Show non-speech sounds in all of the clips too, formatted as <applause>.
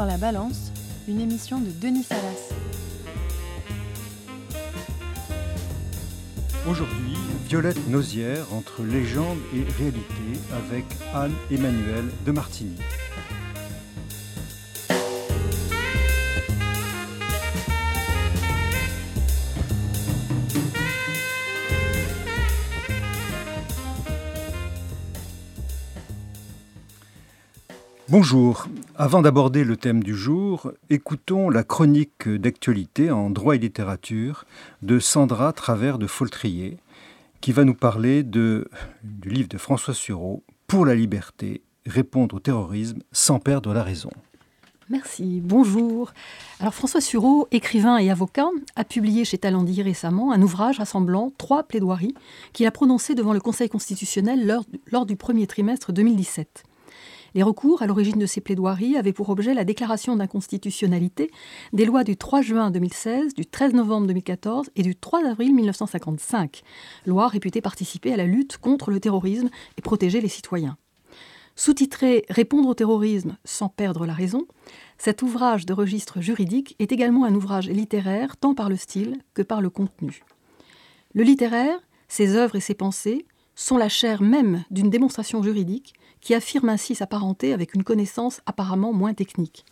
Dans la balance, une émission de Denis Salas. Aujourd'hui, Violette Nausière entre légende et réalité avec Anne-Emmanuel de Martigny. Bonjour. Avant d'aborder le thème du jour, écoutons la chronique d'actualité en droit et littérature de Sandra Travers de Foltrier, qui va nous parler de, du livre de François Sureau, Pour la liberté, répondre au terrorisme sans perdre la raison. Merci, bonjour. Alors François Sureau, écrivain et avocat, a publié chez Talendier récemment un ouvrage rassemblant trois plaidoiries qu'il a prononcées devant le Conseil constitutionnel lors, lors du premier trimestre 2017. Les recours à l'origine de ces plaidoiries avaient pour objet la déclaration d'inconstitutionnalité des lois du 3 juin 2016, du 13 novembre 2014 et du 3 avril 1955, lois réputées participer à la lutte contre le terrorisme et protéger les citoyens. Sous-titré Répondre au terrorisme sans perdre la raison, cet ouvrage de registre juridique est également un ouvrage littéraire tant par le style que par le contenu. Le littéraire, ses œuvres et ses pensées sont la chair même d'une démonstration juridique qui affirme ainsi sa parenté avec une connaissance apparemment moins technique.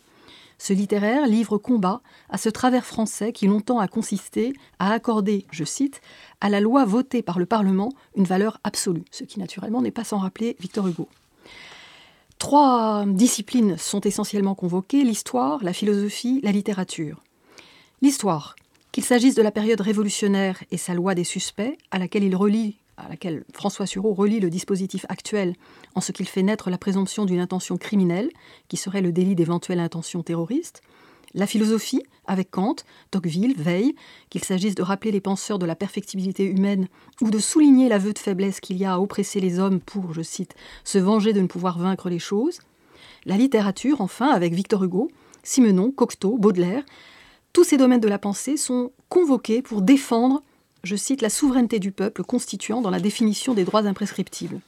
Ce littéraire livre combat à ce travers français qui longtemps a consisté à accorder, je cite, à la loi votée par le Parlement une valeur absolue, ce qui naturellement n'est pas sans rappeler Victor Hugo. Trois disciplines sont essentiellement convoquées, l'histoire, la philosophie, la littérature. L'histoire, qu'il s'agisse de la période révolutionnaire et sa loi des suspects, à laquelle il relie à laquelle François Sureau relie le dispositif actuel en ce qu'il fait naître la présomption d'une intention criminelle, qui serait le délit d'éventuelle intention terroriste, la philosophie, avec Kant, Tocqueville, Veil, qu'il s'agisse de rappeler les penseurs de la perfectibilité humaine ou de souligner l'aveu de faiblesse qu'il y a à oppresser les hommes pour, je cite, se venger de ne pouvoir vaincre les choses, la littérature, enfin, avec Victor Hugo, Simenon, Cocteau, Baudelaire, tous ces domaines de la pensée sont convoqués pour défendre je cite, la souveraineté du peuple constituant dans la définition des droits imprescriptibles,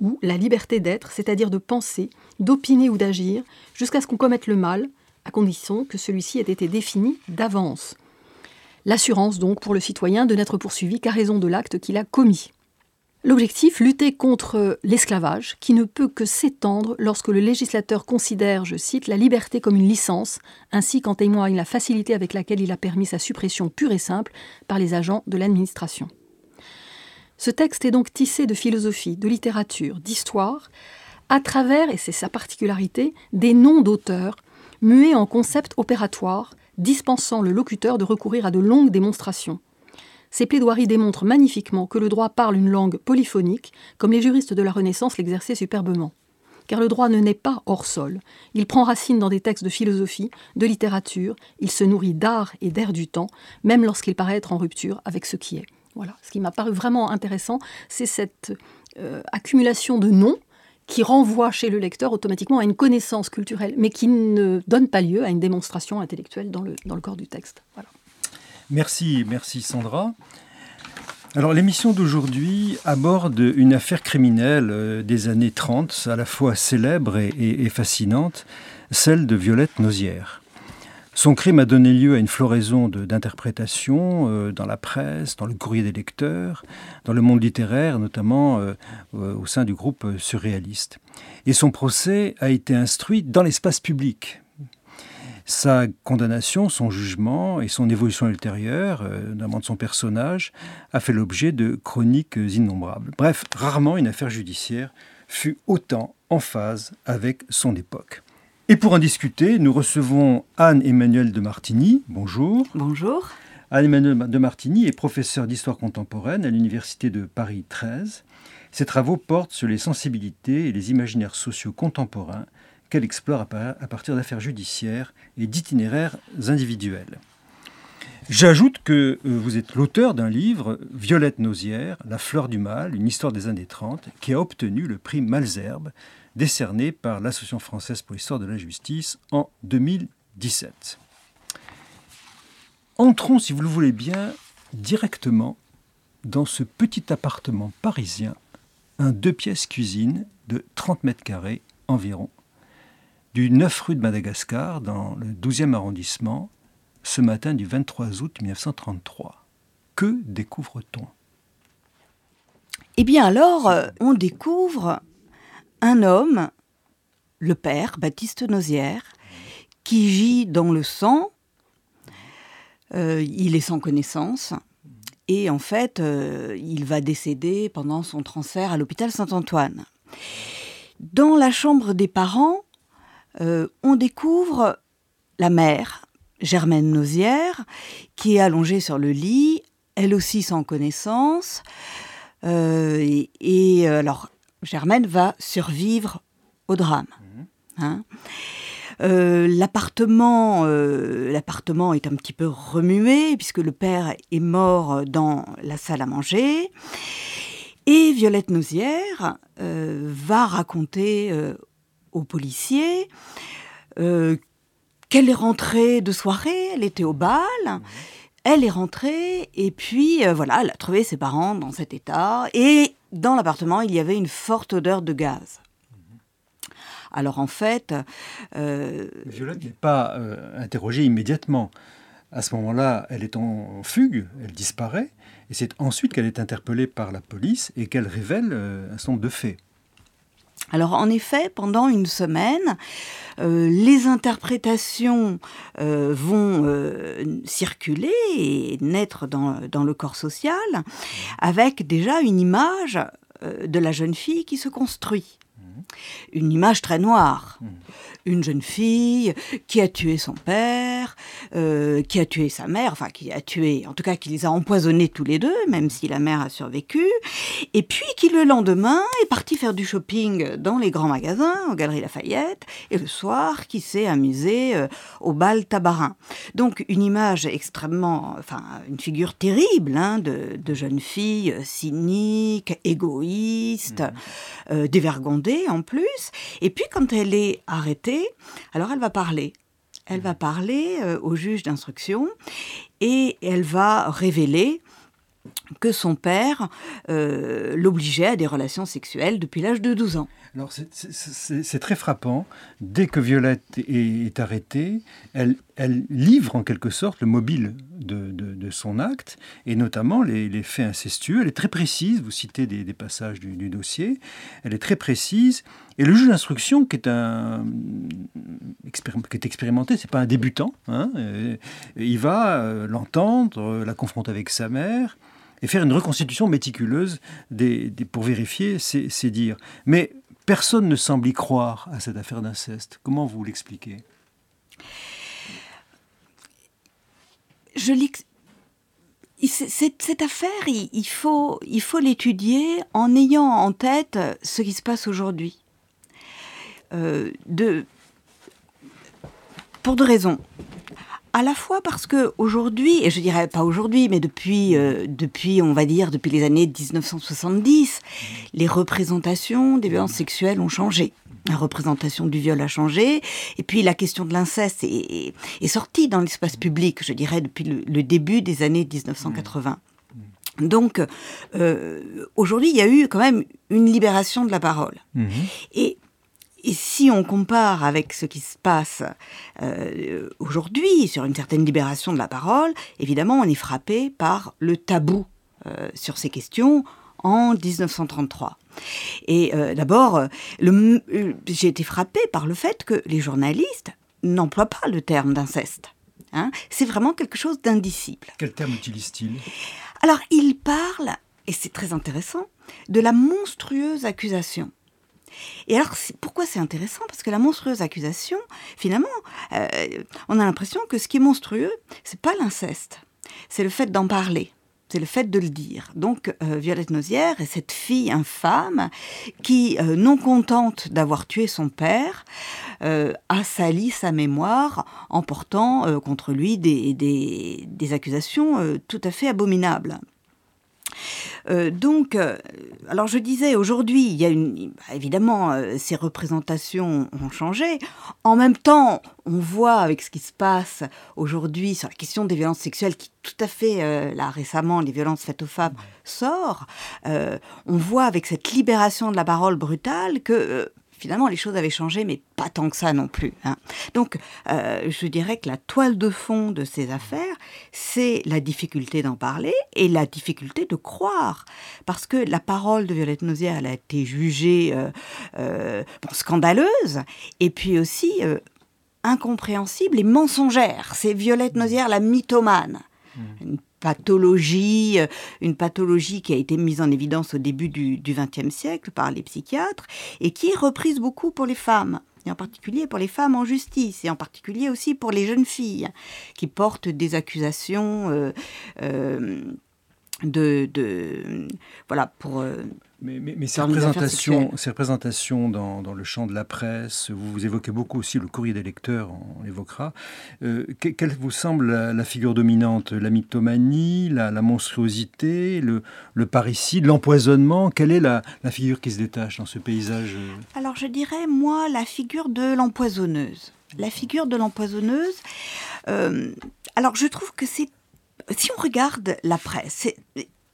ou la liberté d'être, c'est-à-dire de penser, d'opiner ou d'agir, jusqu'à ce qu'on commette le mal, à condition que celui-ci ait été défini d'avance. L'assurance donc pour le citoyen de n'être poursuivi qu'à raison de l'acte qu'il a commis. L'objectif, lutter contre l'esclavage, qui ne peut que s'étendre lorsque le législateur considère, je cite, la liberté comme une licence, ainsi qu'en témoigne la facilité avec laquelle il a permis sa suppression pure et simple par les agents de l'administration. Ce texte est donc tissé de philosophie, de littérature, d'histoire, à travers, et c'est sa particularité, des noms d'auteurs, mués en concepts opératoires, dispensant le locuteur de recourir à de longues démonstrations ces plaidoiries démontrent magnifiquement que le droit parle une langue polyphonique, comme les juristes de la Renaissance l'exerçaient superbement. Car le droit ne naît pas hors sol. Il prend racine dans des textes de philosophie, de littérature, il se nourrit d'art et d'air du temps, même lorsqu'il paraît être en rupture avec ce qui est. Voilà. Ce qui m'a paru vraiment intéressant, c'est cette euh, accumulation de noms qui renvoie chez le lecteur automatiquement à une connaissance culturelle, mais qui ne donne pas lieu à une démonstration intellectuelle dans le, dans le corps du texte. Voilà. Merci, merci Sandra. Alors l'émission d'aujourd'hui aborde une affaire criminelle euh, des années 30, à la fois célèbre et, fascinante, celle de Violette Nausière. Son crime a donné lieu à une floraison d'interprétations euh, dans la presse, dans le courrier des lecteurs, dans le monde littéraire, notamment euh, au sein du groupe surréaliste. Et son procès a été instruit dans l'espace public, sa condamnation, son jugement et son évolution ultérieure, euh, notamment de son personnage, a fait l'objet de chroniques innombrables. Bref, rarement une affaire judiciaire fut autant en phase avec son époque. Et pour en discuter, nous recevons Anne-Emmanuelle de Martigny. Bonjour. Bonjour. Anne-Emmanuelle de Martigny est professeure d'histoire contemporaine à l'Université de Paris 13. Ses travaux portent sur les sensibilités et les imaginaires sociaux contemporains qu'elle explore à partir d'affaires judiciaires et d'itinéraires individuels. J'ajoute que euh, vous êtes l'auteur d'un livre, Violette Nausière, La fleur du mal, une histoire des années 30, qui a obtenu le prix Malzerbe, décerné par l'Association française pour l'histoire de la justice en 2017. Entrons, si vous le voulez bien, directement dans ce petit appartement parisien, un deux pièces cuisine de 30 mètres carrés environ, du 9 rue de Madagascar, dans le 12e arrondissement, ce matin du 23 août 1933. Que découvre-t-on? Eh bien alors, euh, on découvre un homme, le père Baptiste Nozière, qui gît dans le sang. Euh, il est sans connaissance. Et en fait, euh, il va décéder pendant son transfert à l'hôpital Saint-Antoine. Dans la chambre des parents, on découvre la mère, Germaine Nozière, qui est allongée sur le lit, elle aussi sans connaissance. Euh, et, euh, alors, Germaine va survivre au drame. Mhm. Hein. Euh, l'appartement, l'appartement est un petit peu remué puisque le père est mort dans la salle à manger. Et Violette Nozière va raconter policiers qu'elle est rentrée de soirée, elle était au bal. Elle est rentrée et puis euh, voilà, elle a trouvé ses parents dans cet état et dans l'appartement il y avait une forte odeur de gaz. Alors en fait, euh, Violette n'est pas euh, interrogée immédiatement. À ce moment-là, elle est en fugue, elle disparaît, et c'est ensuite qu'elle est interpellée par la police et qu'elle révèle un certain de faits. Alors en effet, pendant une semaine, euh, les interprétations euh, vont euh, circuler et naître dans, dans, le corps social avec déjà une image de la jeune fille qui se construit. Une image très noire. Une jeune fille qui a tué son père, euh, qui a tué sa mère, enfin qui a tué, en tout cas qui les a empoisonnés tous les deux, même si la mère a survécu, et puis qui le lendemain est parti faire du shopping dans les grands magasins, aux Galeries Lafayette, et le soir qui s'est amusé euh, au bal tabarin. Donc une image extrêmement, enfin une figure terrible hein, de, de, jeune fille cynique, égoïste, mmh. euh, dévergondée en plus. Et puis quand elle est arrêtée, alors elle va parler. Elle va parler euh, au juge d'instruction et elle va révéler que son père euh, l'obligeait à des relations sexuelles depuis l'âge de 12 ans. Alors c'est très frappant. Dès que Violette est, arrêtée, elle, livre en quelque sorte le mobile de, son acte, et notamment les, faits incestueux. Elle est très précise, vous citez des, passages du, dossier, elle est très précise, et le juge d'instruction, qui est un qui est expérimenté, c'est pas un débutant, hein, euh, il va euh, l'entendre, la confronter avec sa mère, et faire une reconstitution méticuleuse pour vérifier ces dires. Mais Personne ne semble y croire à cette affaire d'inceste. Comment vous l'expliquez? Je cette, affaire, il, faut, il faut l'étudier en ayant en tête ce qui se passe aujourd'hui. Euh, pour deux raisons à la fois parce que aujourd'hui, et je dirais pas aujourd'hui, mais depuis, euh, depuis, on va dire, depuis les années 1970, les représentations des violences sexuelles ont changé. La représentation du viol a changé, et puis la question de l'inceste est, sortie dans l'espace public, je dirais, depuis le, début des années 1980. Donc, euh, aujourd'hui, il y a eu quand même une libération de la parole. Mmh. Et et si on compare avec ce qui se passe euh, aujourd'hui sur une certaine libération de la parole, évidemment, on est frappé par le tabou euh, sur ces questions en 1933. Et euh, d'abord, j'ai été frappé par le fait que les journalistes n'emploient pas le terme d'inceste. Hein. C'est vraiment quelque chose d'indicible. Quel terme utilise-t-il? Alors, il parle, et c'est très intéressant, de la monstrueuse accusation. Et alors, pourquoi c'est intéressant? Parce que la monstrueuse accusation, finalement, euh, on a l'impression que ce qui est monstrueux, c'est pas l'inceste, c'est le fait d'en parler. C'est le fait de le dire. Donc, euh, Violette Nozière est cette fille infâme qui, euh, non contente d'avoir tué son père, a sali sa mémoire en portant contre lui des, des accusations tout à fait abominables. Euh, donc, euh, alors je disais, aujourd'hui, il y a une, bah, évidemment, euh, ces représentations ont changé. En même temps, on voit avec ce qui se passe aujourd'hui sur la question des violences sexuelles, qui tout à fait, là récemment, les violences faites aux femmes sort. on voit avec cette libération de la parole brutale que finalement, les choses avaient changé, mais pas tant que ça non plus. Hein. Donc, euh, je dirais que la toile de fond de ces affaires, c'est la difficulté d'en parler et la difficulté de croire. Parce que la parole de Violette Nozière, elle a été jugée euh, euh, scandaleuse, et puis aussi incompréhensible et mensongère. C'est Violette Nozière, la mythomane. Mmh pathologie, euh, une pathologie qui a été mise en évidence au début du XXe siècle par les psychiatres et qui est reprise beaucoup pour les femmes et en particulier pour les femmes en justice, et en particulier aussi pour les jeunes filles qui portent des accusations euh, euh, de, de, voilà pour mais, mais, ces, représentations, ces représentations dans, dans, le champ de la presse, vous, vous évoquez beaucoup aussi le courrier des lecteurs, on l'évoquera. Euh, quelle vous semble la, figure dominante? La mythomanie, la, la monstruosité, le, le, parricide, l'empoisonnement? Quelle est la, la, figure qui se détache dans ce paysage? Alors je dirais, moi, la figure de l'empoisonneuse. La figure de l'empoisonneuse. Euh, alors je trouve que c'est si on regarde la presse,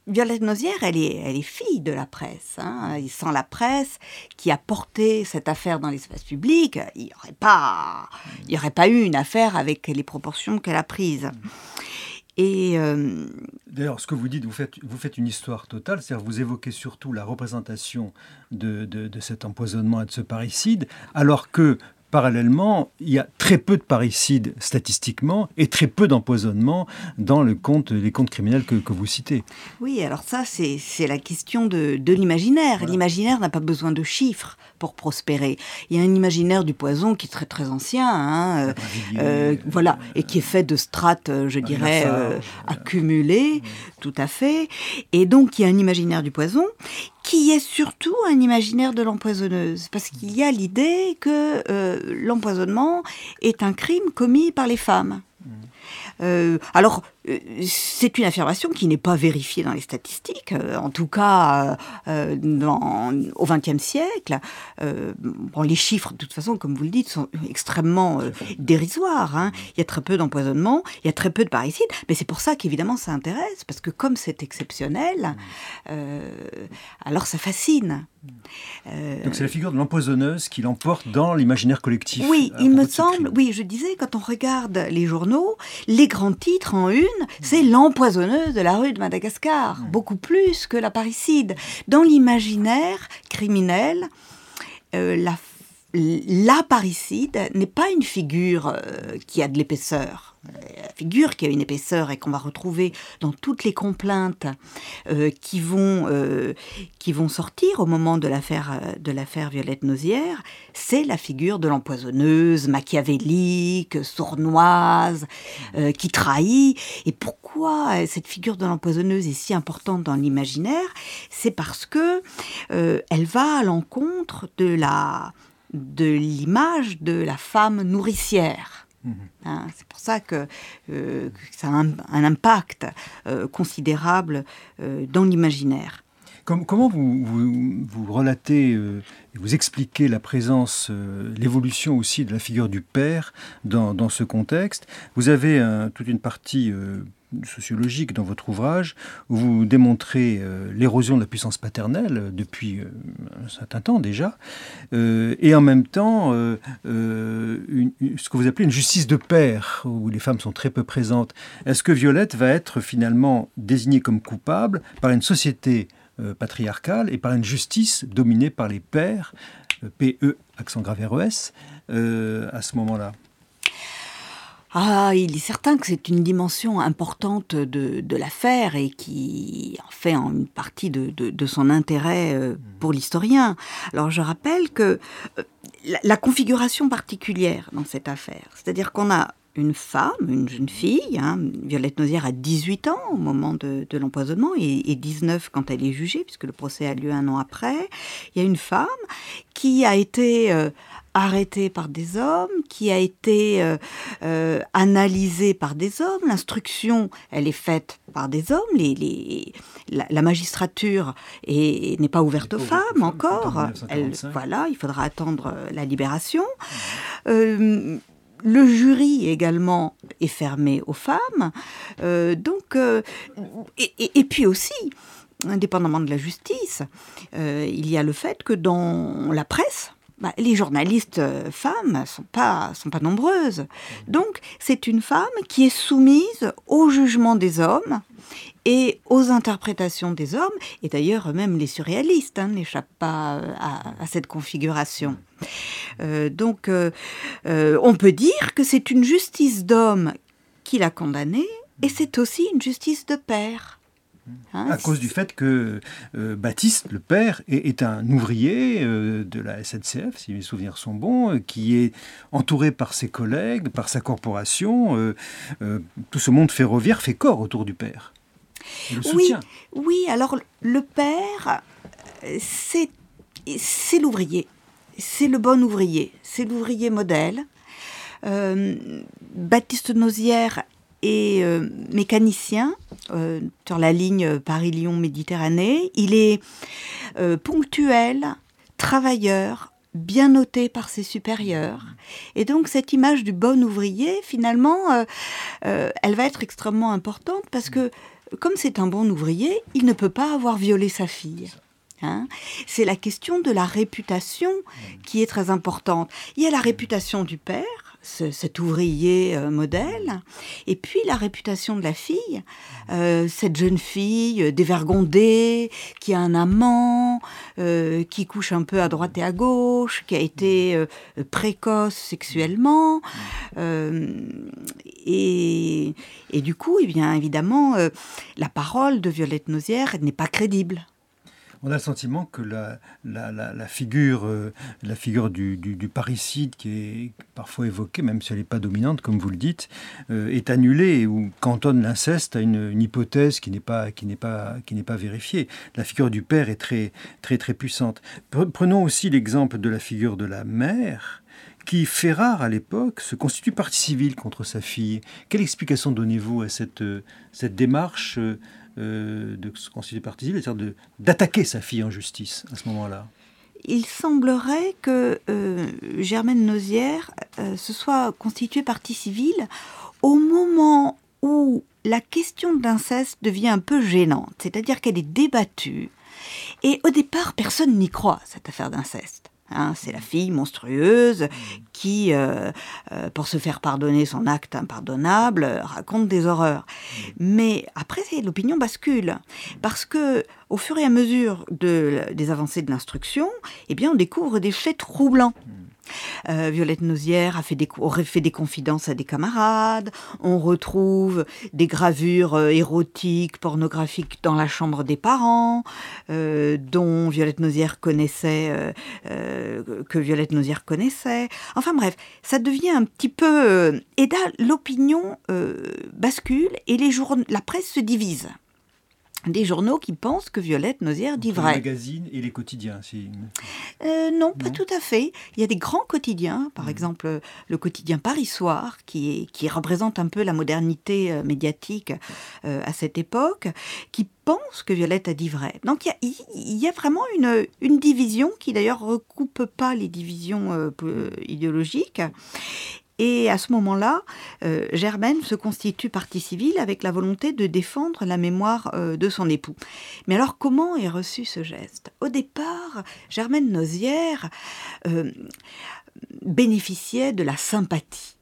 Violette Nozière, elle est, elle est fille de la presse. Hein. Sans la presse qui a porté cette affaire dans l'espace public, il n'y aurait, pas, aurait pas eu une affaire avec les proportions qu'elle a prises. Et euh, D'ailleurs, ce que vous dites, vous faites, vous faites une histoire totale, c'est-à-dire vous évoquez surtout la représentation de, de, de, cet empoisonnement et de ce parricide, alors que parallèlement, il y a très peu de parricides statistiquement et très peu d'empoisonnement dans le compte, les comptes criminels que, vous citez. Oui, alors ça, c'est la question de, l'imaginaire. L'imaginaire n'a pas besoin de chiffres pour prospérer. Il y a un imaginaire du poison qui est très très ancien, hein, euh, euh, voilà, et qui est fait de strates, euh, je dirais, accumulées, tout à fait. Et donc il y a un imaginaire du poison qui est surtout un imaginaire de l'empoisonneuse, parce qu'il y a l'idée que l'empoisonnement est un crime commis par les femmes. Euh, alors, c'est une affirmation qui n'est pas vérifiée dans les statistiques, euh, en tout cas dans, au XXe siècle. bon, les chiffres, de toute façon, comme vous le dites, sont extrêmement dérisoires. Hein. Il y a très peu d'empoisonnement, il y a très peu de parricides, mais c'est pour ça qu'évidemment ça intéresse, parce que comme c'est exceptionnel, alors ça fascine. Donc c'est la figure de l'empoisonneuse qui l'emporte dans l'imaginaire collectif. Oui, il me semble, oui, je disais, quand on regarde les journaux, les grands titres en une, c'est l'empoisonneuse de la rue de Madagascar, beaucoup plus que la parricide. Dans l'imaginaire criminel, euh, la, la parricide n'est pas une figure euh, qui a de l'épaisseur figure qui a une épaisseur et qu'on va retrouver dans toutes les complaintes euh, qui, vont, euh, qui vont sortir au moment de l'affaire euh, de l'affaire Violette Nozière, c'est la figure de l'empoisonneuse, machiavélique, sournoise, qui trahit. Et pourquoi cette figure de l'empoisonneuse est si importante dans l'imaginaire? C'est parce que elle va à l'encontre de la de l'image de la femme nourricière. Hein, c'est pour ça que, euh, ça a un, impact euh, considérable euh, dans l'imaginaire. Comment vous, relatez et vous expliquez la présence, l'évolution aussi de la figure du père dans, ce contexte? Vous avez toute une partie sociologique dans votre ouvrage, où vous démontrez euh, l'érosion de la puissance paternelle euh, depuis euh, un certain temps déjà, et en même temps ce que vous appelez une justice de père, où les femmes sont très peu présentes. Est-ce que Violette va être finalement désignée comme coupable par une société patriarcale et par une justice dominée par les pères, PE, accent grave RES, à ce moment-là ah, il est certain que c'est une dimension importante de, de l'affaire et qui en fait une partie de, de, son intérêt euh, pour l'historien. Alors je rappelle que euh, la, configuration particulière dans cette affaire, c'est-à-dire qu'on a une femme, une jeune fille, hein, Violette Nozière a 18 ans au moment de, l'empoisonnement et, 19 quand elle est jugée, puisque le procès a lieu un an après. Il y a une femme qui a été... Euh, arrêté par des hommes, qui a été euh, euh, analysé par des hommes. L'instruction, elle est faite par des hommes. Les, la, magistrature n'est pas ouverte aux femmes encore. Elle, voilà, il faudra attendre la libération. Le jury également est fermé aux femmes. donc, et, puis aussi, indépendamment de la justice, il y a le fait que dans la presse, bah, les journalistes euh, femmes sont pas sont pas nombreuses. Donc c'est une femme qui est soumise au jugement des hommes et aux interprétations des hommes. Et d'ailleurs même les surréalistes hein, n'échappent pas euh, à, cette configuration. Euh, donc on peut dire que c'est une justice d'homme qui l'a condamnée et c'est aussi une justice de père. Hein, à cause du fait que euh, Baptiste, le père, est, un ouvrier euh, de la SNCF, si mes souvenirs sont bons, euh, qui est entouré par ses collègues, par sa corporation. tout ce monde ferroviaire fait corps autour du père. Oui, oui, alors le père, c'est, c'est l'ouvrier. C'est le bon ouvrier. C'est l'ouvrier modèle. Baptiste Nozière est euh, mécanicien euh, sur la ligne Paris-Lyon-Méditerranée. Il est euh, ponctuel, travailleur, bien noté par ses supérieurs. Et donc cette image du bon ouvrier, finalement, elle va être extrêmement importante parce que comme c'est un bon ouvrier, il ne peut pas avoir violé sa fille. Hein. c'est la question de la réputation qui est très importante. Il y a la réputation du père, cet ouvrier euh, modèle, et puis la réputation de la fille, euh, cette jeune fille euh, dévergondée, qui a un amant, qui couche un peu à droite et à gauche, qui a été précoce sexuellement, et, et, du coup, eh bien évidemment, la parole de Violette Nausière n'est pas crédible on a le sentiment que la, figure, euh, la figure du, parricide qui est parfois évoquée, même si elle n'est pas dominante, comme vous le dites, euh, est annulée ou cantonne l'inceste à une, hypothèse qui n'est pas, vérifiée. La figure du père est très, puissante. Prenons aussi l'exemple de la figure de la mère qui fait rare à l'époque, se constitue partie civile contre sa fille. Quelle explication donnez-vous à cette, cette démarche euh, de se constituer partie civile, c'est-à-dire d'attaquer sa fille en justice à ce moment-là il semblerait que euh, Germaine Nozière euh, se soit constituée partie civile au moment où la question d'inceste devient un peu gênante, c'est-à-dire qu'elle est débattue. Et au départ, personne n'y croit, cette affaire d'inceste. Hein, c'est la fille monstrueuse qui, euh, euh, pour se faire pardonner son acte impardonnable, raconte des horreurs. Mais après, l'opinion bascule parce que, au fur et à mesure des avancées de l'instruction, eh bien, on découvre des faits troublants. Euh, Violette Nausière a fait des, aurait fait des confidences à des camarades. On retrouve des gravures euh, érotiques, pornographiques dans la chambre des parents, euh, dont Violette Nausière connaissait, que Violette Nausière connaissait. Enfin bref, ça devient un petit peu... et là, l'opinion bascule et les la presse se divise des journaux qui pensent que Violette Nozière dit vrai. Les magazines et les quotidiens, si... Euh, non, pas tout à fait. Il y a des grands quotidiens, par mmh. exemple le quotidien Paris Soir, qui, est, qui représente un peu la modernité euh, médiatique euh, à cette époque, qui pensent que Violette a dit vrai. Donc il y a, vraiment une, une, division qui d'ailleurs recoupe pas les divisions idéologiques. Et à ce moment-là, euh, Germaine se constitue partie civile avec la volonté de défendre la mémoire euh, de son époux. Mais alors comment est reçu ce geste? Au départ, Germaine Nozière euh, bénéficiait de la sympathie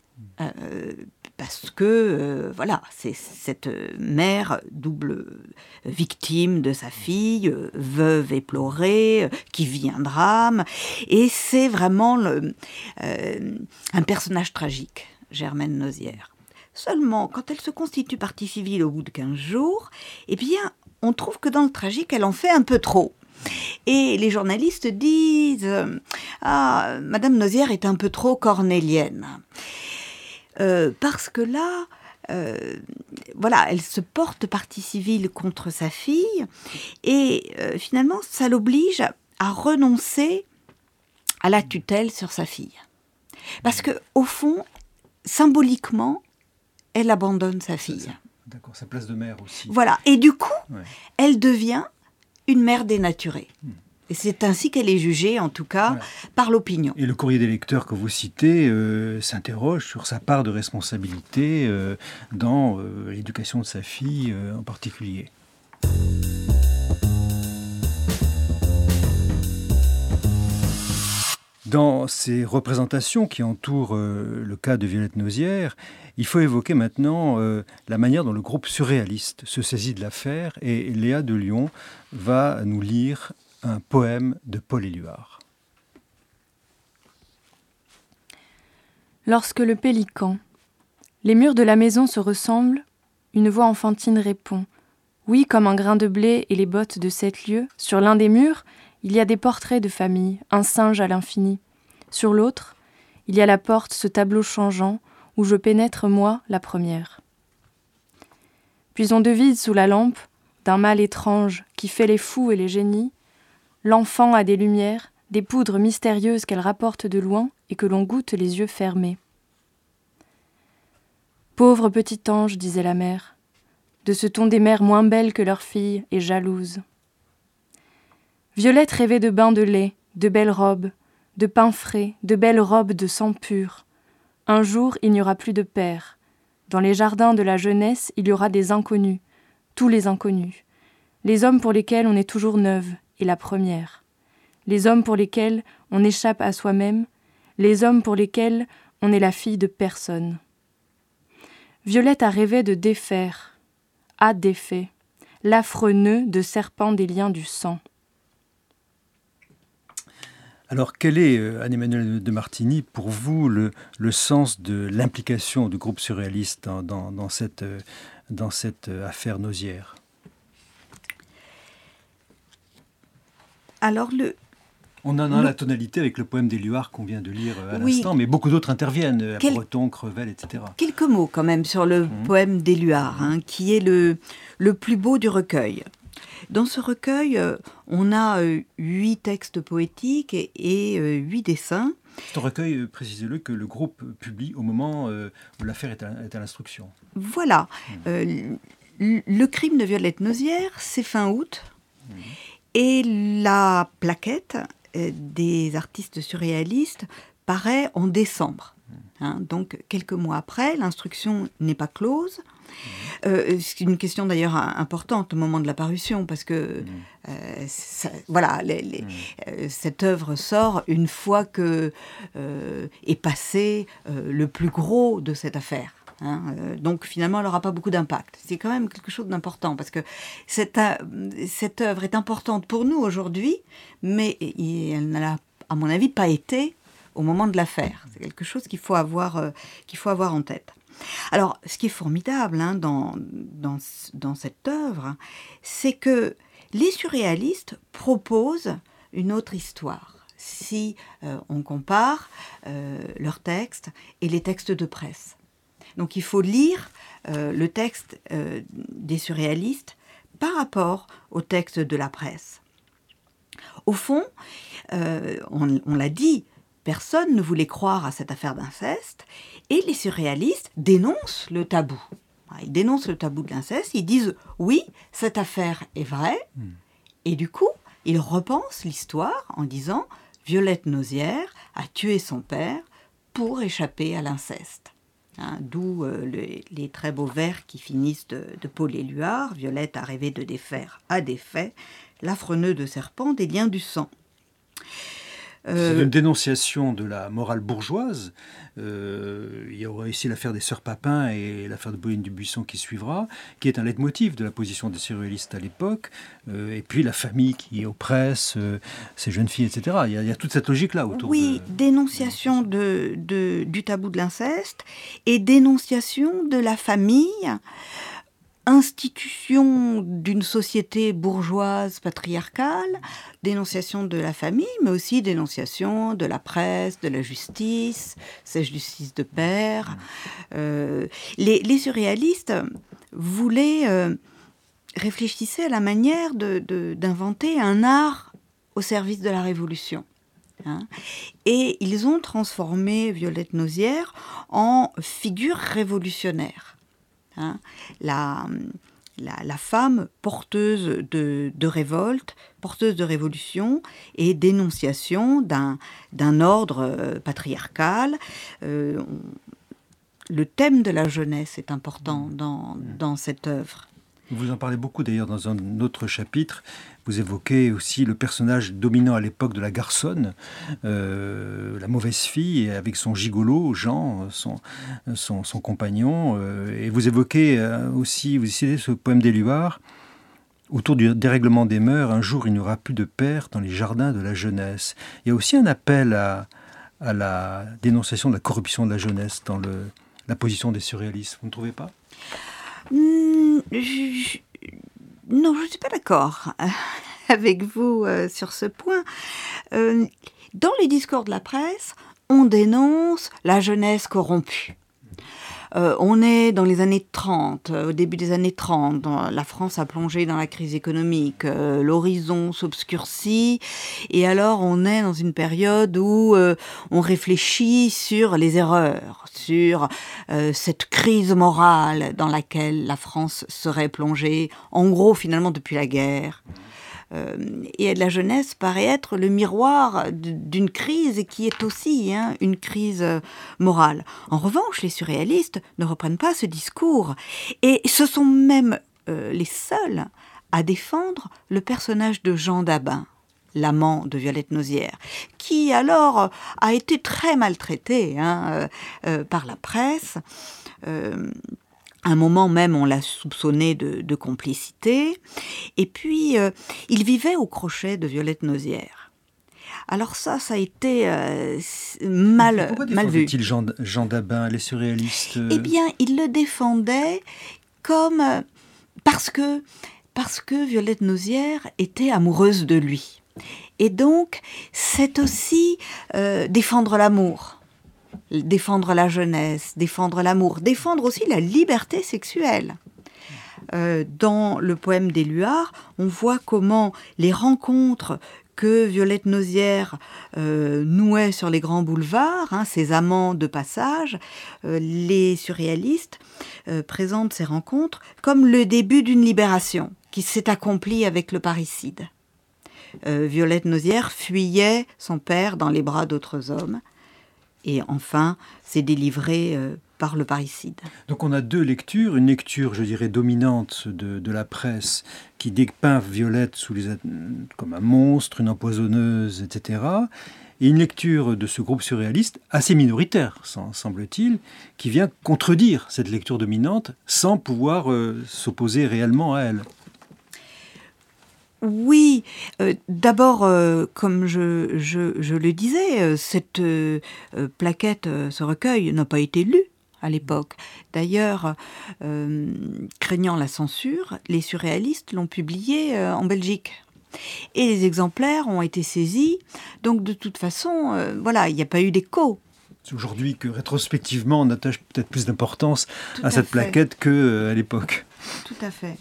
parce que euh, voilà, c'est cette mère double victime de sa fille, euh, veuve éplorée, euh, qui vit un drame, et c'est vraiment un personnage tragique, Germaine Nozière. Seulement, quand elle se constitue partie civile au bout de 15 jours, eh bien, on trouve que dans le tragique, elle en fait un peu trop. Et les journalistes disent Ah, Madame Nozière est un peu trop cornélienne. Euh, parce que là, euh, voilà, elle se porte partie civile contre sa fille et euh, finalement, ça l'oblige à renoncer à la tutelle sur sa fille. Parce que au fond, symboliquement, elle abandonne sa fille. D'accord, sa place de mère aussi. Voilà, et du coup, elle devient une mère dénaturée. Hmm. Et c'est ainsi qu'elle est jugée, en tout cas, par l'opinion. Et le courrier des lecteurs que vous citez euh, s'interroge sur sa part de responsabilité euh, dans euh, l'éducation de sa fille en particulier. Dans ces représentations qui entourent euh, le cas de Violette Nausière, il faut évoquer maintenant euh, la manière dont le groupe surréaliste se saisit de l'affaire et Léa de Lyon va nous lire un poème de Paul Éluard. Lorsque le pélican, les murs de la maison se ressemblent, une voix enfantine répond. Oui, comme un grain de blé et les bottes de sept lieues, sur l'un des murs, il y a des portraits de famille, un singe à l'infini. Sur l'autre, il y a la porte, ce tableau changeant, où je pénètre, moi, la première. Puis on devise sous la lampe, d'un mal étrange qui fait les fous et les génies, l'enfant a des lumières, des poudres mystérieuses qu'elle rapporte de loin et que l'on goûte les yeux fermés. Pauvre petit ange, disait la mère, de ce ton des mères moins belles que leurs filles et jalouses. Violette rêvait de bains de lait, de belles robes, de pain frais, de belles robes de sang pur. Un jour, il n'y aura plus de père. Dans les jardins de la jeunesse, il y aura des inconnus, tous les inconnus, les hommes pour lesquels on est toujours neuve et la première, les hommes pour lesquels on échappe à soi-même, les hommes pour lesquels on est la fille de personne. Violette a rêvé de défaire, a défait, l'affreux nœud de serpent des liens du sang. Alors, quel est, euh, Anne-Emmanuel de Martini, pour vous, le, sens de l'implication du groupe surréaliste dans, cette, euh, dans cette euh, affaire nausière? Alors, le, on en a la tonalité avec le poème d'Éluard qu'on vient de lire à l'instant, mais beaucoup d'autres interviennent, Breton, Crevel, etc. Quelques mots quand même sur le mmh. poème d'Éluard, hein, qui est le, le plus beau du recueil. Dans ce recueil, euh, on a euh, huit textes poétiques et, euh, huit dessins. C'est un recueil, précisez-le, que le groupe publie au moment où l'affaire est à, l'instruction. Voilà. Hmm. le crime de Violette Nausière, c'est fin août. Hmm. Et la plaquette des artistes surréalistes paraît en décembre. Hmm. Hein. donc quelques mois après, l'instruction n'est pas close. Euh, c'est une question d'ailleurs importante au moment de la parution, parce que mm. euh, voilà, mm. euh, cette œuvre sort une fois que est passé le plus gros de cette affaire. Hein. donc finalement, elle n'aura pas beaucoup d'impact. C'est quand même quelque chose d'important parce que cette, cette œuvre est importante pour nous aujourd'hui, mais elle n'a, à mon avis, pas été au moment de l'affaire. C'est quelque chose qu'il faut avoir, qu'il faut avoir en tête. Alors, ce qui est formidable hein, dans, cette œuvre, c'est que les surréalistes proposent une autre histoire. Si euh, on compare euh, leurs textes et les textes de presse. Donc il faut lire euh, le texte des surréalistes par rapport au texte de la presse. Au fond, on l'a dit, personne ne voulait croire à cette affaire d'inceste, et les surréalistes dénoncent le tabou. Ils dénoncent le tabou de l'inceste, ils disent oui, cette affaire est vraie, hmm. et du coup, ils repensent l'histoire en disant Violette Nausière a tué son père pour échapper à l'inceste. Hein, d'où euh, les, très beaux vers qui finissent de, Paul Éluard. Violette a rêvé de défaire à défait l'affreux de serpent des liens du sang. C'est euh, une dénonciation de la morale bourgeoise. Euh, il y aura ici l'affaire des sœurs Papin et l'affaire de Bohème du Buisson qui suivra, qui est un leitmotiv de la position des surréalistes à l'époque. Euh, et puis la famille qui oppresse ces jeunes filles, etc. Il y a, toute cette logique-là autour oui, dénonciation de, du tabou de l'inceste et dénonciation de la famille institution d'une société bourgeoise patriarcale, dénonciation de la famille, mais aussi dénonciation de la presse, de la justice, cette justice de père. Euh, les, surréalistes voulaient, euh, à la manière d'inventer un art au service de la révolution. Hein. Et ils ont transformé Violette Nausière en figure révolutionnaire. Hein. la, la, femme porteuse de, révolte, porteuse de révolution et dénonciation d'un ordre euh, patriarcal. Euh, le thème de la jeunesse est important dans, dans cette œuvre. Vous en parlez beaucoup d'ailleurs dans un autre chapitre. Vous évoquez aussi le personnage dominant à l'époque de la garçonne, euh, la mauvaise fille, avec son gigolo, Jean, son, compagnon. Euh, et vous évoquez euh, aussi, vous citez ce poème d'Éluard, Autour du dérèglement des mœurs, un jour il n'y aura plus de père dans les jardins de la jeunesse. Il y a aussi un appel à, la dénonciation de la corruption de la jeunesse dans la position des surréalistes. Vous ne trouvez pas? Hmm, Non, je ne suis pas d'accord <laughs> avec vous euh, sur ce point. Euh, dans les discours de la presse, on dénonce la jeunesse corrompue. Euh, on est dans les années 30, euh, au début des années 30, la France a plongé dans la crise économique, euh, l'horizon s'obscurcit, et alors on est dans une période où on réfléchit sur les erreurs, sur cette crise morale dans laquelle la France serait plongée, en gros finalement depuis la guerre. Euh, et la jeunesse paraît être le miroir d'une crise qui est aussi hein, une crise euh, morale. En revanche, les surréalistes ne reprennent pas ce discours et ce sont même euh, les seuls à défendre le personnage de Jean Dabin l'amant de Violette Nausière, qui alors a été très maltraité hein, par la presse un moment même, on l'a soupçonné de, complicité. Et puis, euh, il vivait au crochet de Violette Nausière. Alors ça, ça a été euh, mal, Pourquoi mal vu. il Jean, Jean Dabin, les surréalistes Eh bien, il le défendait comme parce que parce que Violette Nausière était amoureuse de lui. Et donc, c'est aussi euh, défendre l'amour défendre la jeunesse, défendre l'amour, défendre aussi la liberté sexuelle. Euh, dans le poème d'Éluard, on voit comment les rencontres que Violette Nausière euh, nouait sur les grands boulevards, hein, ses amants de passage, euh, les surréalistes présentent ces rencontres comme le début d'une libération qui s'est accomplie avec le parricide. Violette Nausière fuyait son père dans les bras d'autres hommes et enfin c'est délivré euh, par le parricide. Donc on a deux lectures, une lecture, je dirais, dominante de, la presse qui dépeint Violette sous les, comme un monstre, une empoisonneuse, etc. Et une lecture de ce groupe surréaliste assez minoritaire, semble-t-il, qui vient contredire cette lecture dominante sans pouvoir euh, s'opposer réellement à elle. Oui, euh, d'abord, euh, comme je, je, le disais, euh, cette plaquette, ce recueil n'a pas été lu à l'époque. D'ailleurs, craignant la censure, les surréalistes l'ont publié en Belgique. Et les exemplaires ont été saisis. Donc, de toute façon, voilà, il n'y a pas eu d'écho. C'est aujourd'hui que rétrospectivement, on attache peut-être plus d'importance à, cette plaquette qu'à l'époque. Tout à fait.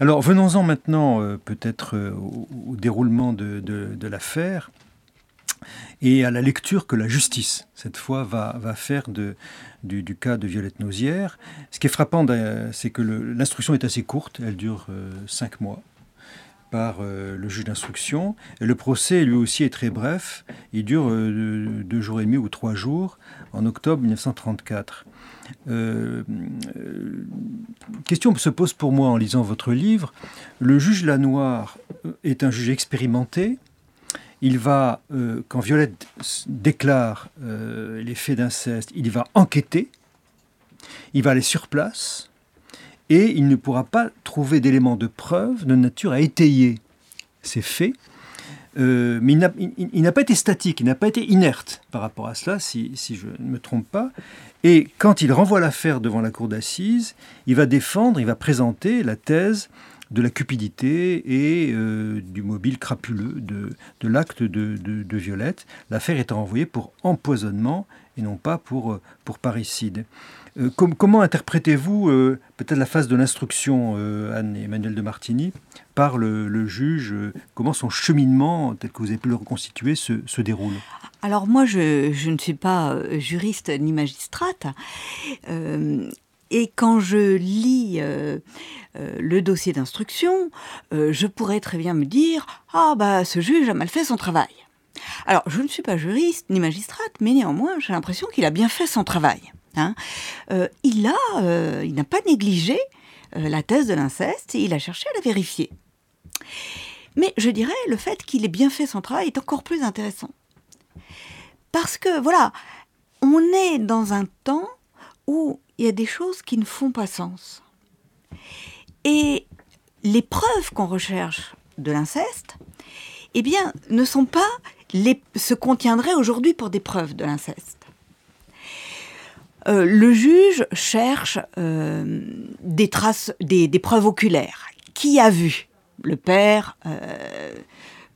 Alors venons-en maintenant euh, peut-être euh, au, déroulement de, l'affaire et à la lecture que la justice, cette fois, va, faire du, cas de Violette Nausière. Ce qui est frappant, c'est que l'instruction est assez courte, elle dure euh, cinq mois par le juge d'instruction. Le procès, lui aussi, est très bref. Il dure deux jours et demi ou trois jours en octobre 1934. Euh, euh, question se pose pour moi en lisant votre livre. Le juge Lanoir est un juge expérimenté. Il va, euh, quand Violette déclare les faits d'inceste, il va enquêter, il va aller sur place, et il ne pourra pas trouver d'éléments de preuve de nature à étayer ces faits. mais il n'a pas été statique, il n'a pas été inerte par rapport à cela, si, si je ne me trompe pas. Et quand il renvoie l'affaire devant la cour d'assises, il va défendre, il va présenter la thèse de la cupidité et euh, du mobile crapuleux de, l'acte de, Violette, l'affaire étant renvoyée pour empoisonnement et non pas pour, euh, pour parricide. Euh, comment interprétez-vous peut-être la phase de l'instruction, Anne et Emmanuel de Martini, par le, juge Comment son cheminement, tel que vous avez pu le reconstituer, se déroule? Alors moi, je, ne suis pas juriste ni magistrate. Euh, et quand je lis euh, le dossier d'instruction, je pourrais très bien me dire Ah, bah, ce juge a mal fait son travail. Alors, je ne suis pas juriste ni magistrate, mais néanmoins, j'ai l'impression qu'il a bien fait son travail. Hein. il a, il n'a pas négligé la thèse de l'inceste il a cherché à la vérifier. Mais je dirais, le fait qu'il ait bien fait son travail est encore plus intéressant. Parce que, voilà, on est dans un temps où il y a des choses qui ne font pas sens. Et les preuves qu'on recherche de l'inceste, eh bien, ne sont pas les, ce qu'on tiendrait aujourd'hui pour des preuves de l'inceste. Euh, le juge cherche euh, des traces, des, preuves oculaires. Qui a vu Le père euh,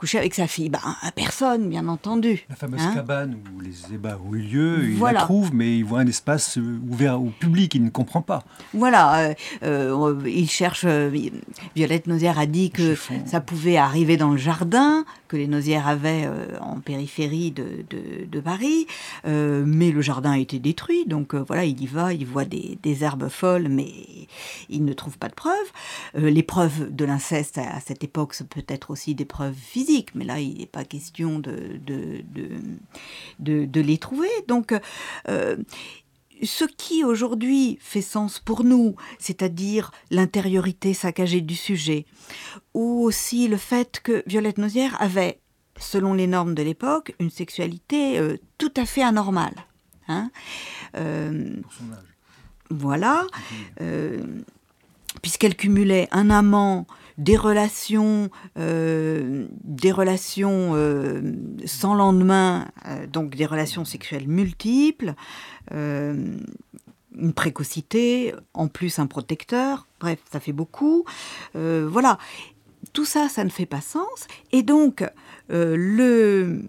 coucher avec sa fille ben, Personne, bien entendu. La fameuse hein. cabane où les ébats ont eu lieu, il la trouve, mais il voit un espace ouvert au public, il ne comprend pas. Voilà, euh, euh, il cherche. Euh, Violette Nausière a dit que ça pouvait arriver dans le jardin, que les Nausières avaient en périphérie de, de, Paris, mais le jardin a été détruit, donc voilà, il y va, il voit des, des, herbes folles, mais il ne trouve pas de preuves. les preuves de l'inceste à cette époque, ça peut être aussi des preuves physiques mais là, il n'est pas question de, de, les trouver. Donc, euh, ce qui aujourd'hui fait sens pour nous, c'est-à-dire l'intériorité saccagée du sujet, ou aussi le fait que Violette Nozière avait, selon les normes de l'époque, une sexualité euh, tout à fait anormale. Hein euh, voilà. Puisqu'elle cumulait un amant des relations, euh, des relations euh, sans lendemain, euh, donc des relations sexuelles multiples, une précocité, en plus un protecteur, bref, ça fait beaucoup. voilà, tout ça, ça ne fait pas sens. Et donc, le,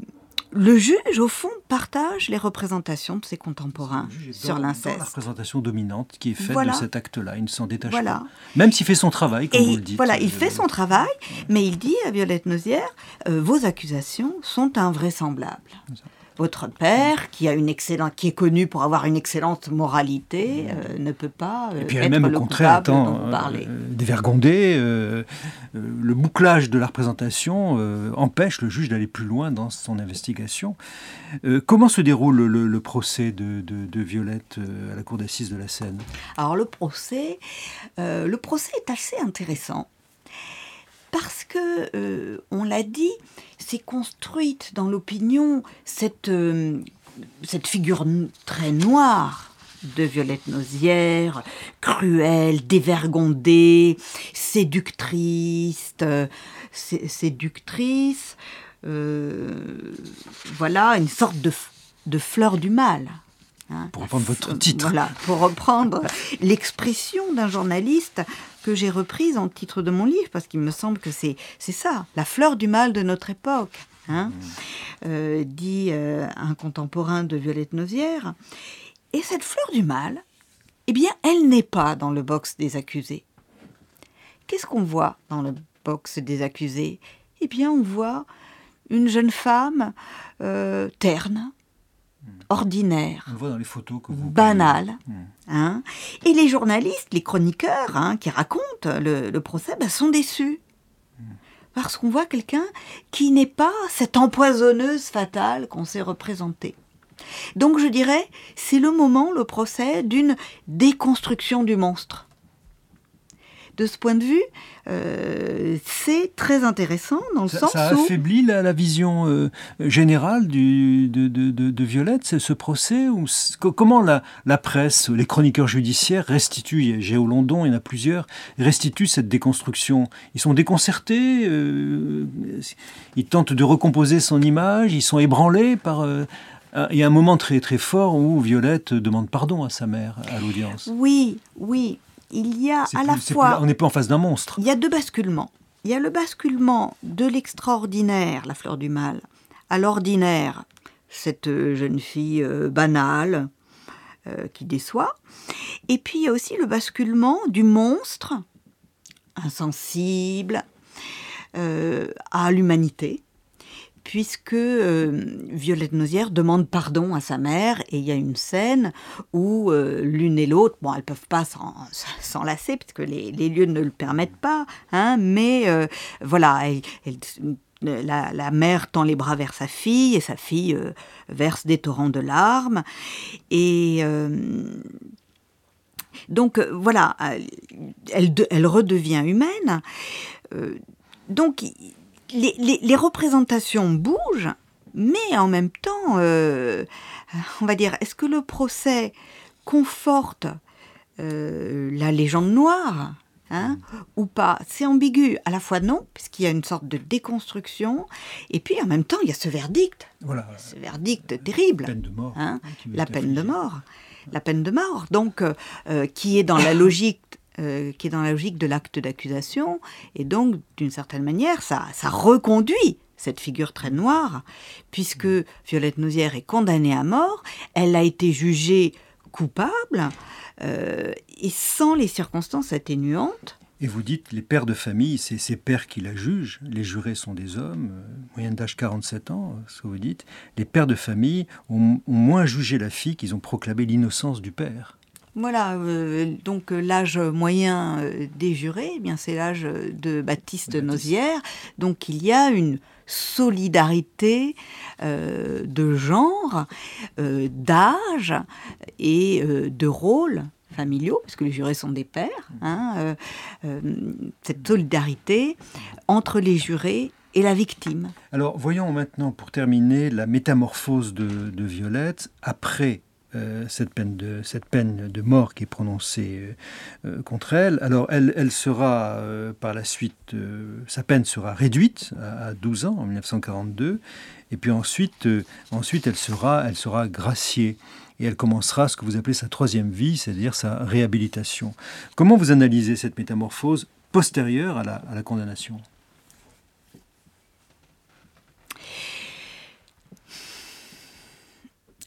le juge, au fond, partage les représentations de ses contemporains sur l'inceste. la représentation dominante qui est faite de cet acte-là, il ne s'en détache pas. Même s'il fait son travail, comme vous le dites. Voilà, il fait son travail, mais il dit à Violette Nozière, euh, vos accusations sont invraisemblables votre père, qui a une excellente, qui est connu pour avoir une excellente moralité, euh, ne peut pas euh, Et puis même, au contraire, étant euh, dévergondé, le bouclage de la représentation empêche le juge d'aller plus loin dans son investigation. comment se déroule le, procès de, de, Violette à la cour d'assises de la Seine? Alors le procès, le procès est assez intéressant parce que, on l'a dit, s'est construite dans l'opinion cette, euh, figure très noire de Violette Nozière, cruelle, dévergondée, séductrice, euh, séductrice, euh, voilà, une sorte de fleur du mal. Hein. Pour reprendre votre titre. Voilà, pour reprendre l'expression d'un journaliste que j'ai reprise en titre de mon livre, parce qu'il me semble que c'est ça, la fleur du mal de notre époque, hein, mmh. euh, dit euh, un contemporain de Violette Nozière. Et cette fleur du mal, eh bien, elle n'est pas dans le box des accusés. Qu'est-ce qu'on voit dans le box des accusés? Eh bien, on voit une jeune femme euh, terne, ordinaire, banal. Hmm. Hein. Et les journalistes, les chroniqueurs hein, qui racontent le, procès ben, sont déçus. Parce qu'on voit quelqu'un qui n'est pas cette empoisonneuse fatale qu'on s'est représentée. Donc je dirais, c'est le moment, le procès, d'une déconstruction du monstre de ce point de vue, euh, c'est très intéressant dans le ça, sens ça affaiblit la, vision euh, générale du, de, de, de, Violette, ce procès ou Comment la, la, presse, les chroniqueurs judiciaires restituent, Géo London, il y en a plusieurs, restituent cette déconstruction. Ils sont déconcertés, euh, ils tentent de recomposer son image, ils sont ébranlés par... il y a un moment très très fort où Violette demande pardon à sa mère à l'audience. Oui, oui il y a à la fois... on n'est pas en face d'un monstre. Il y a deux basculements. Il y a le basculement de l'extraordinaire, la fleur du mal, à l'ordinaire, cette euh, jeune fille euh, banale euh, qui déçoit. Et puis il y a aussi le basculement du monstre, insensible, à l'humanité, puisque euh, Violette Nozière demande pardon à sa mère et il y a une scène où euh, l'une et l'autre, bon, elles peuvent pas s'enlacer parce que les, lieux ne le permettent pas, hein, mais euh, voilà, la, mère tend les bras vers sa fille et sa fille verse des torrents de larmes et donc voilà, elle, elle, redevient humaine. donc, les, les, représentations bougent, mais en même temps, on va dire, est-ce que le procès conforte la légende noire Hein, ou pas? C'est ambigu. À la fois non, puisqu'il y a une sorte de déconstruction, et puis en même temps, il y a ce verdict. Voilà. Ce verdict terrible. Peine de mort. Hein, la peine de mort. La peine de mort. Donc, euh, euh, qui est dans la <coughs> logique. Euh, qui est dans la logique de l'acte d'accusation, et donc d'une certaine manière, ça, ça reconduit cette figure très noire, puisque Violette Nausière est condamnée à mort, elle a été jugée coupable, euh, et sans les circonstances atténuantes. Et vous dites, les pères de famille, c'est ces pères qui la jugent, les jurés sont des hommes, euh, moyenne d'âge 47 ans, ce que vous dites. Les pères de famille ont, moins jugé la fille qu'ils ont proclamé l'innocence du père. Voilà, euh, donc l'âge moyen des jurés, eh bien c'est l'âge de Baptiste, Nozière. Donc il y a une solidarité euh, de genre, euh, d'âge et euh, de rôle familiaux, parce que les jurés sont des pères, hein, cette solidarité entre les jurés et la victime. Alors voyons maintenant, pour terminer, la métamorphose de, de Violette après euh, cette, peine de, cette peine de mort qui est prononcée euh, euh, contre elle. Alors elle, sera par la suite, sa peine sera réduite à, 12 ans en 1942, et puis ensuite, ensuite elle, sera, elle sera graciée. Et elle commencera ce que vous appelez sa troisième vie, c'est-à-dire sa réhabilitation. Comment vous analysez cette métamorphose postérieure à la, à la condamnation?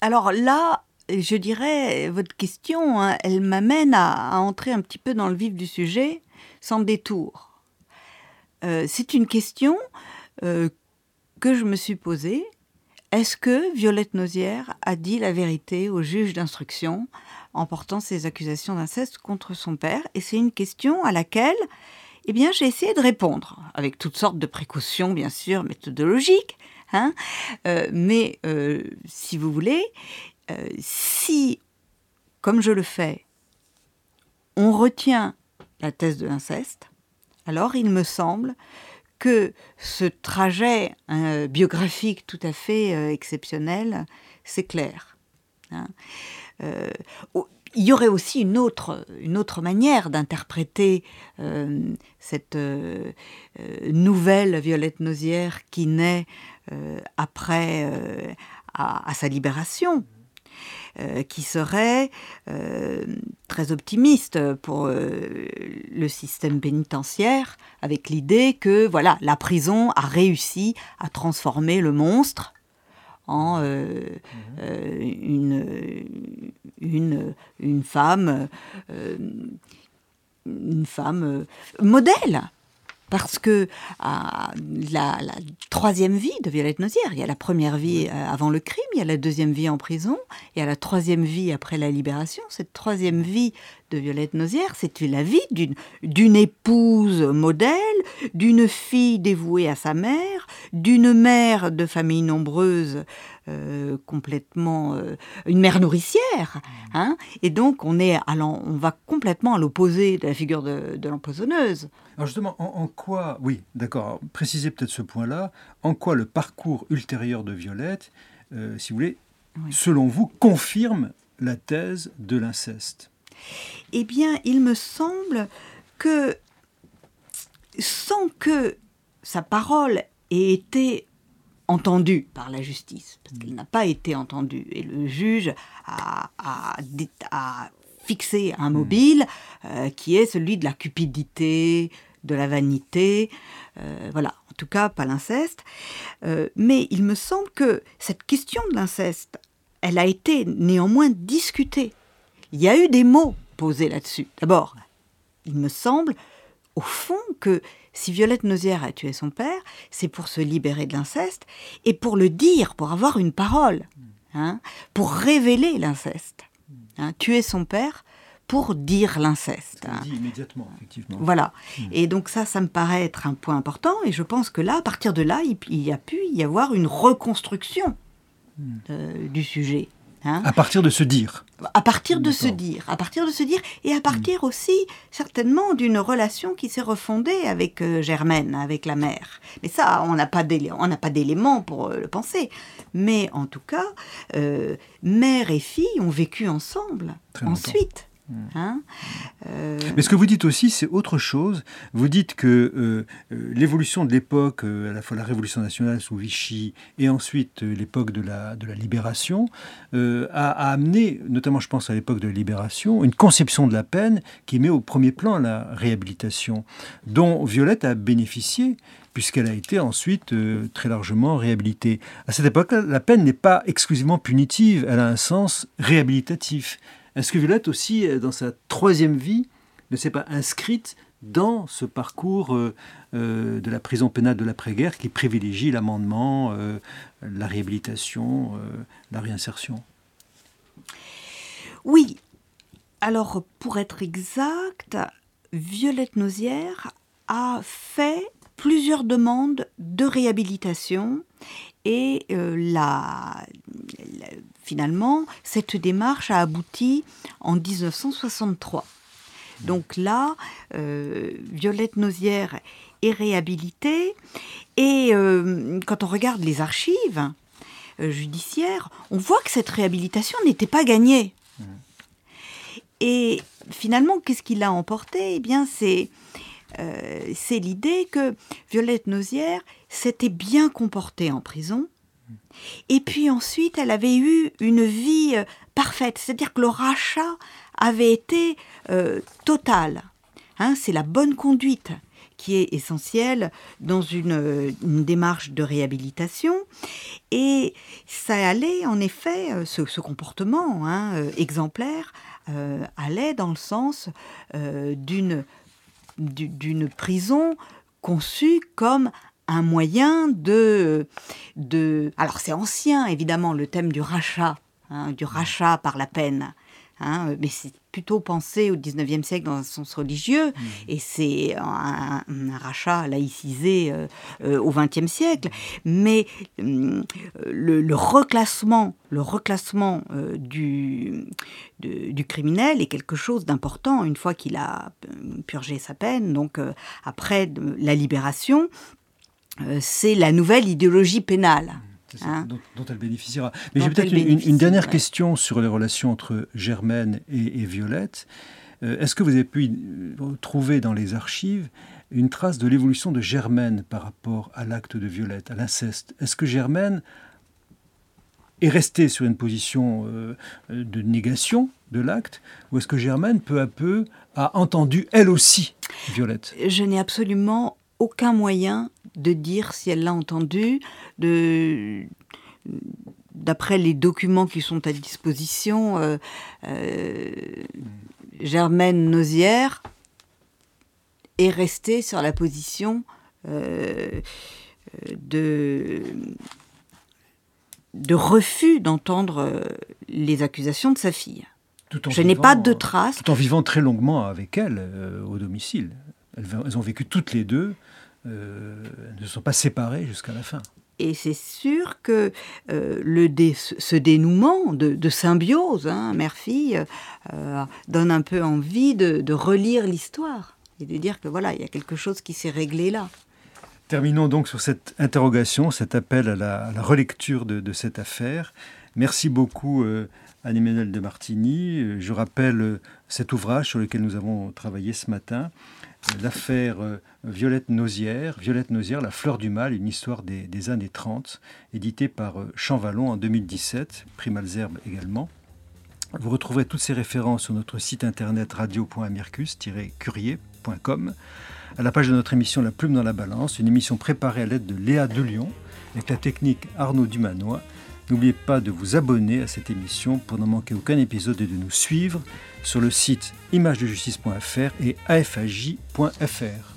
Alors là, je dirais, votre question, hein, elle m'amène à, entrer un petit peu dans le vif du sujet, sans détour. Euh, c'est une question euh, que je me suis posée. Est-ce que Violette Nausière a dit la vérité au juge d'instruction en portant ses accusations d'inceste contre son père? Et c'est une question à laquelle eh bien, j'ai essayé de répondre, avec toutes sortes de précautions, bien sûr, méthodologiques. Hein euh, mais si vous voulez, euh, si, comme je le fais, on retient la thèse de l'inceste, alors il me semble que ce trajet euh, biographique tout à fait euh, exceptionnel, c'est clair. Hein. il y aurait aussi une autre, manière d'interpréter cette nouvelle Violette Nausière qui naît après à, sa libération. Euh, qui serait euh, très optimiste pour euh, le système pénitentiaire, avec l'idée que voilà, la prison a réussi à transformer le monstre en une, une, une, femme, une femme modèle parce que la, la, troisième vie de Violette Nozière, il y a la première vie euh, avant le crime, il y a la deuxième vie en prison, il y a la troisième vie après la libération. Cette troisième vie de Violette Nozière, c'est la vie d'une épouse modèle, d'une fille dévouée à sa mère, d'une mère de famille nombreuse euh, complètement euh, une mère nourricière, hein. Et donc on est allant, on va complètement à l'opposé de la figure de, de l'empoisonneuse. Alors justement, en, quoi, oui, d'accord, précisez peut-être ce point-là, en quoi le parcours ultérieur de Violette, euh, si vous voulez, selon vous, confirme la thèse de l'inceste? Eh bien, il me semble que sans que sa parole ait été entendu par la justice, parce qu'elle n'a pas été entendue. Et le juge a, fixé un mobile euh, qui est celui de la cupidité, de la vanité, euh, voilà, en tout cas pas l'inceste. Euh, mais il me semble que cette question de l'inceste, elle a été néanmoins discutée. Il y a eu des mots posés là-dessus. D'abord, il me semble, au fond, que si Violette Nausière a tué son père, c'est pour se libérer de l'inceste et pour le dire, pour avoir une parole, hein, pour révéler l'inceste. Hein, tuer son père pour dire l'inceste. Hein. Dit immédiatement, effectivement. Voilà. Hmm. Et donc ça, ça me paraît être un point important. Et je pense que là, à partir de là, il, y a pu y avoir une reconstruction hmm. du sujet. Hein. à partir de se dire. À partir de se dire, à partir de se dire, et à partir aussi certainement d'une relation qui s'est refondée avec euh, Germaine, avec la mère. Mais ça, on n'a pas d'éléments pour euh, le penser. Mais en tout cas, euh, mère et fille ont vécu ensemble ensuite. Hein euh, Mais ce que vous dites aussi, c'est autre chose. Vous dites que euh, euh, l'évolution de l'époque, à la fois la Révolution nationale sous Vichy et ensuite l'époque de la, de la libération, a, amené, notamment je pense à l'époque de la libération, une conception de la peine qui met au premier plan la réhabilitation, dont Violette a bénéficié puisqu'elle a été ensuite très largement réhabilitée. À cette époque-là, la peine n'est pas exclusivement punitive, elle a un sens réhabilitatif. Est-ce que Violette aussi, euh, dans sa troisième vie, ne s'est pas inscrite dans ce parcours euh, euh, de la prison pénale de l'après-guerre qui privilégie l'amendement, la réhabilitation, la réinsertion? Oui. Alors, pour être exact, Violette Nausière a fait plusieurs demandes de réhabilitation et la, finalement, cette démarche a abouti en 1963. Donc là, euh, Violette Nausière est réhabilitée. Et euh, quand on regarde les archives euh, judiciaires, on voit que cette réhabilitation n'était pas gagnée. Et finalement, qu'est-ce qui l'a emporté? Eh bien, c'est l'idée que Violette Nausière s'était bien comportée en prison, et puis ensuite, elle avait eu une vie euh, parfaite, c'est-à-dire que le rachat avait été euh, total. Hein, c'est la bonne conduite qui est essentielle dans une, démarche de réhabilitation. Et ça allait, en effet, euh, ce, comportement hein, exemplaire allait dans le sens d'une prison conçue comme un moyen de... de alors c'est ancien, évidemment, le thème du rachat, hein, du rachat par la peine. Hein, mais c'est plutôt pensé au 19e siècle dans un sens religieux, mmh. et c'est un, rachat laïcisé euh, euh, au 20e siècle. Mais mmh, le, reclassement, le reclassement euh, du, du criminel est quelque chose d'important une fois qu'il a purgé sa peine, donc après la libération, c'est la nouvelle idéologie pénale. Hein. dont, elle bénéficiera. Mais j'ai peut-être une, dernière question sur les relations entre Germaine et, Violette. Euh, est-ce que vous avez pu trouver dans les archives une trace de l'évolution de Germaine par rapport à l'acte de Violette, à l'inceste? Est-ce que Germaine est restée sur une position euh, de négation de l'acte, ou est-ce que Germaine, peu à peu, a entendu elle aussi Violette? Je n'ai absolument aucun moyen de dire si elle l'a entendu. d'après les documents qui sont à disposition, euh, euh, Germaine Nausière est restée sur la position euh, de, de refus d'entendre les accusations de sa fille. Je n'ai pas de traces. Tout en vivant très longuement avec elle au domicile. elles, ont vécu toutes les deux ne sont pas séparés jusqu'à la fin. Et c'est sûr que euh, le ce dénouement de, symbiose, hein, mère-fille, euh, donne un peu envie de, relire l'histoire et de dire que voilà, il y a quelque chose qui s'est réglé là. Terminons donc sur cette interrogation, cet appel à la, relecture de, cette affaire. Merci beaucoup Anne-Emmanuel de Martini. Je rappelle cet ouvrage sur lequel nous avons travaillé ce matin, l'affaire euh, Violette Nausière, Violette Nausière, La fleur du mal, une histoire des, années 30, édité par euh, Champvallon en 2017, prix Malzerbe également. Vous retrouverez toutes ces références sur notre site internet radio.amircus-curier.com. À la page de notre émission La plume dans la balance, une émission préparée à l'aide de Léa Delion, avec la technique Arnaud Dumanois. N'oubliez pas de vous abonner à cette émission pour ne manquer aucun épisode et de nous suivre sur le site imagedejustice.fr et afaj.fr.